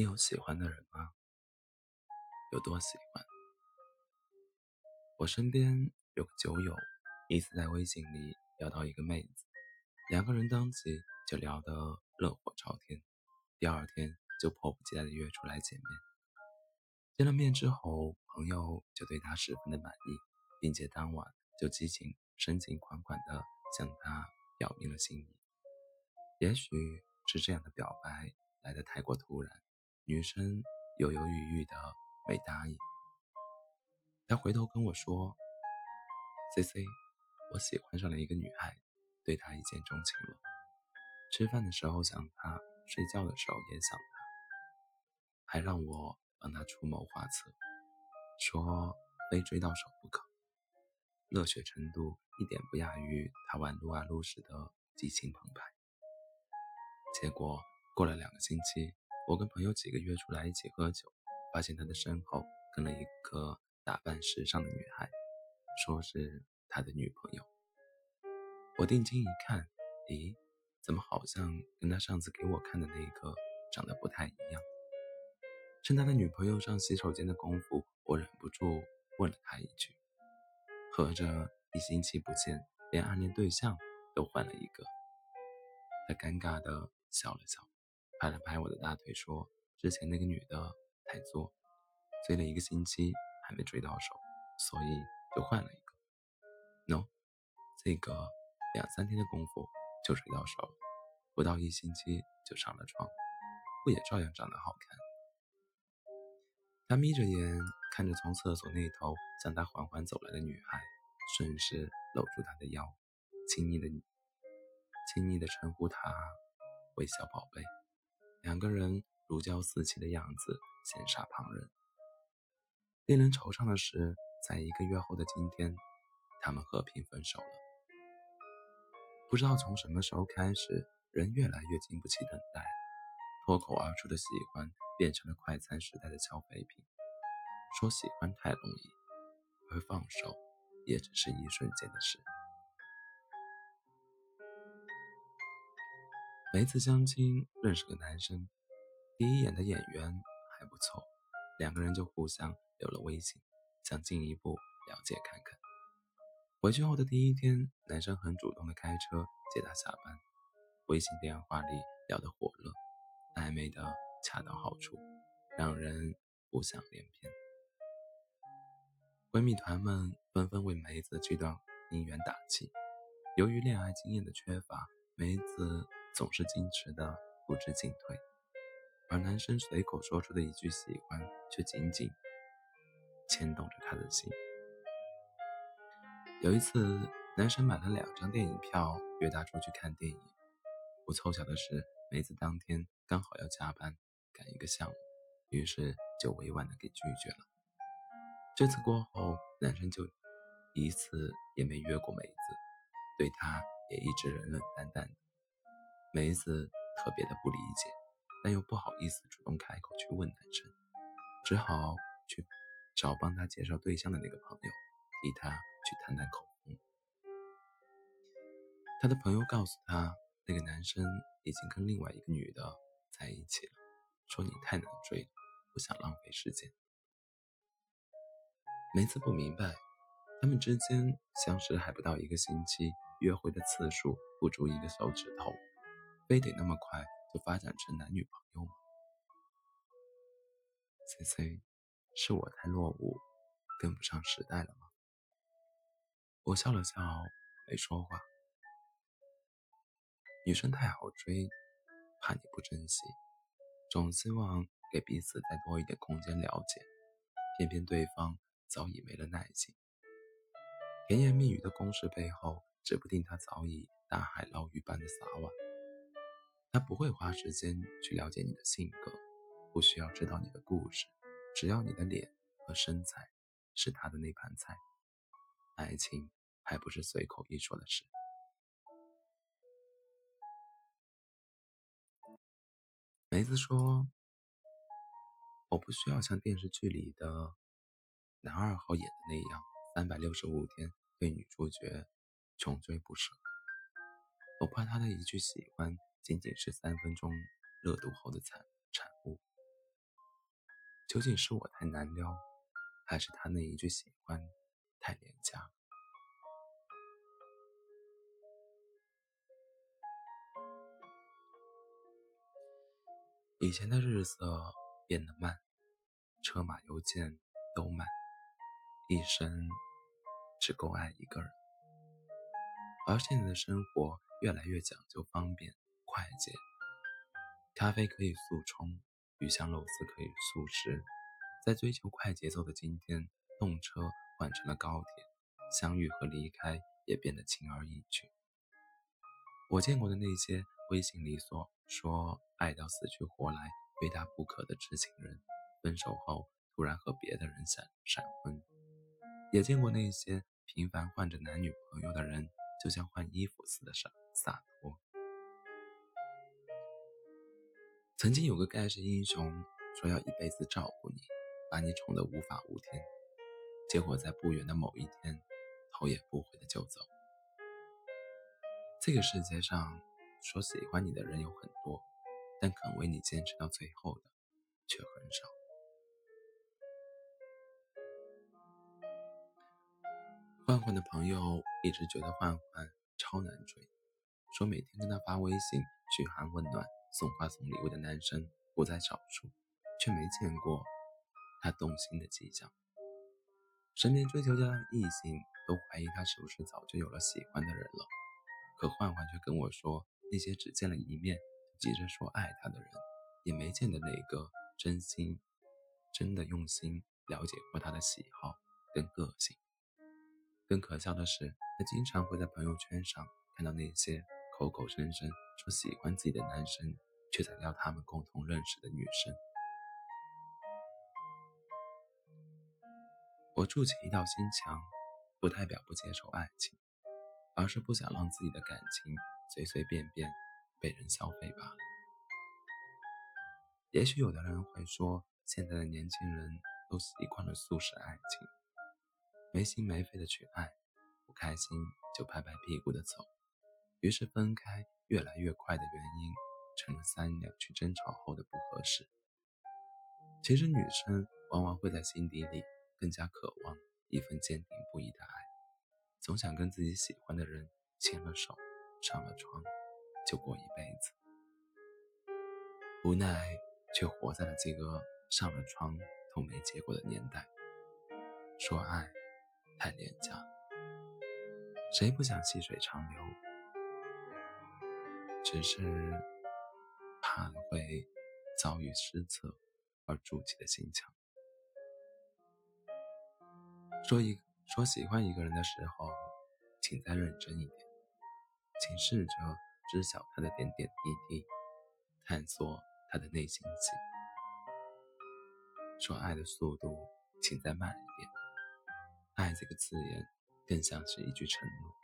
你有喜欢的人吗？有多喜欢？我身边有个酒友，一次在微信里聊到一个妹子，两个人当即就聊得热火朝天，第二天就迫不及待的约出来见面。见了面之后，朋友就对他十分的满意，并且当晚就激情深情款款的向他表明了心意。也许是这样的表白来得太过突然。女生犹犹豫豫的没答应，他回头跟我说：“C C，我喜欢上了一个女孩，对她一见钟情了。吃饭的时候想她，睡觉的时候也想她，还让我帮她出谋划策，说非追到手不可。热血程度一点不亚于他玩撸啊撸时的激情澎湃。结果过了两个星期。”我跟朋友几个约出来一起喝酒，发现他的身后跟了一个打扮时尚的女孩，说是他的女朋友。我定睛一看，咦，怎么好像跟他上次给我看的那个长得不太一样？趁他的女朋友上洗手间的功夫，我忍不住问了他一句：“合着一星期不见，连暗恋对象都换了一个？”他尴尬地笑了笑。拍了拍我的大腿，说：“之前那个女的太作，追了一个星期还没追到手，所以就换了一个。喏，这个两三天的功夫就追到手了，不到一星期就上了床，不也照样长得好看？”他眯着眼看着从厕所那头向他缓缓走来的女孩，顺势搂住她的腰，亲昵的亲昵的称呼她为小宝贝。两个人如胶似漆的样子羡煞旁人。令人惆怅的是，在一个月后的今天，他们和平分手了。不知道从什么时候开始，人越来越经不起等待，脱口而出的喜欢变成了快餐时代的消费品。说喜欢太容易，而放手也只是一瞬间的事。每次相亲认识个男生，第一眼的眼缘还不错，两个人就互相留了微信，想进一步了解看看。回去后的第一天，男生很主动的开车接她下班，微信电话里聊得火热，暧昧的恰到好处，让人浮想联翩。闺蜜团们纷纷为梅子这段姻缘打气，由于恋爱经验的缺乏，梅子。总是矜持的不知进退，而男生随口说出的一句喜欢，却紧紧牵动着他的心。有一次，男生买了两张电影票，约她出去看电影。不凑巧的是，梅子当天刚好要加班赶一个项目，于是就委婉的给拒绝了。这次过后，男生就一次也没约过梅子，对她也一直冷冷淡淡的。梅子特别的不理解，但又不好意思主动开口去问男生，只好去找帮他介绍对象的那个朋友，替他去谈谈口风。他的朋友告诉他，那个男生已经跟另外一个女的在一起了，说你太难追了，不想浪费时间。梅子不明白，他们之间相识还不到一个星期，约会的次数不足一个手指头。非得那么快就发展成男女朋友吗？C C，是我太落伍，跟不上时代了吗？我笑了笑，没说话。女生太好追，怕你不珍惜，总希望给彼此再多一点空间了解，偏偏对方早已没了耐心。甜言蜜语的攻势背后，指不定他早已大海捞鱼般的撒网。他不会花时间去了解你的性格，不需要知道你的故事，只要你的脸和身材是他的那盘菜。爱情还不是随口一说的事。梅子说：“我不需要像电视剧里的男二号演的那样，三百六十五天对女主角穷追不舍。我怕他的一句喜欢。”仅仅是三分钟热度后的产产物，究竟是我太难撩，还是他那一句喜欢太廉价？以前的日色变得慢，车马邮件都慢，一生只够爱一个人。而现在的生活越来越讲究方便快捷，咖啡可以速冲，鱼香肉丝可以速食。在追求快节奏的今天，动车换成了高铁，相遇和离开也变得轻而易举。我见过的那些微信里所说爱到死去活来、非他不可的痴情人，分手后突然和别的人闪闪婚；也见过那些频繁换着男女朋友的人，就像换衣服似的洒洒脱。曾经有个盖世英雄说要一辈子照顾你。把你宠得无法无天，结果在不远的某一天，头也不回的就走。这个世界上说喜欢你的人有很多，但肯为你坚持到最后的却很少。焕焕的朋友一直觉得焕焕超难追，说每天跟他发微信嘘寒问暖、送花送礼物的男生不在少数，却没见过。他动心的迹象，身边追求的异性都怀疑他是不是早就有了喜欢的人了。可焕焕却跟我说，那些只见了一面急着说爱他的人，也没见得哪个真心、真的用心了解过他的喜好跟个性。更可笑的是，他经常会在朋友圈上看到那些口口声声说喜欢自己的男生，却在撩他们共同认识的女生。我筑起一道心墙，不代表不接受爱情，而是不想让自己的感情随随便便被人消费罢了。也许有的人会说，现在的年轻人都习惯了速食爱情，没心没肺的去爱，不开心就拍拍屁股的走，于是分开越来越快的原因，成了三两句争吵后的不合适。其实女生往往会在心底里。更加渴望一份坚定不移的爱，总想跟自己喜欢的人牵了手，上了床，就过一辈子。无奈却活在了这个上了床都没结果的年代。说爱太廉价，谁不想细水长流？只是怕会遭遇失策而筑起的心墙。说一说喜欢一个人的时候，请再认真一点，请试着知晓他的点点滴滴，探索他的内心戏。说爱的速度，请再慢一点。爱这个字眼，更像是一句承诺，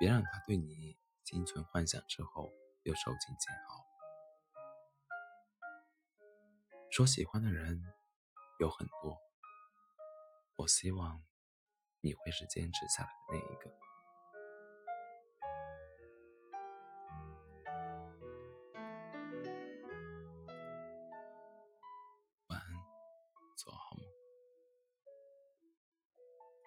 别让他对你心存幻想之后又受尽煎熬。说喜欢的人有很多。我希望你会是坚持下来的那一个。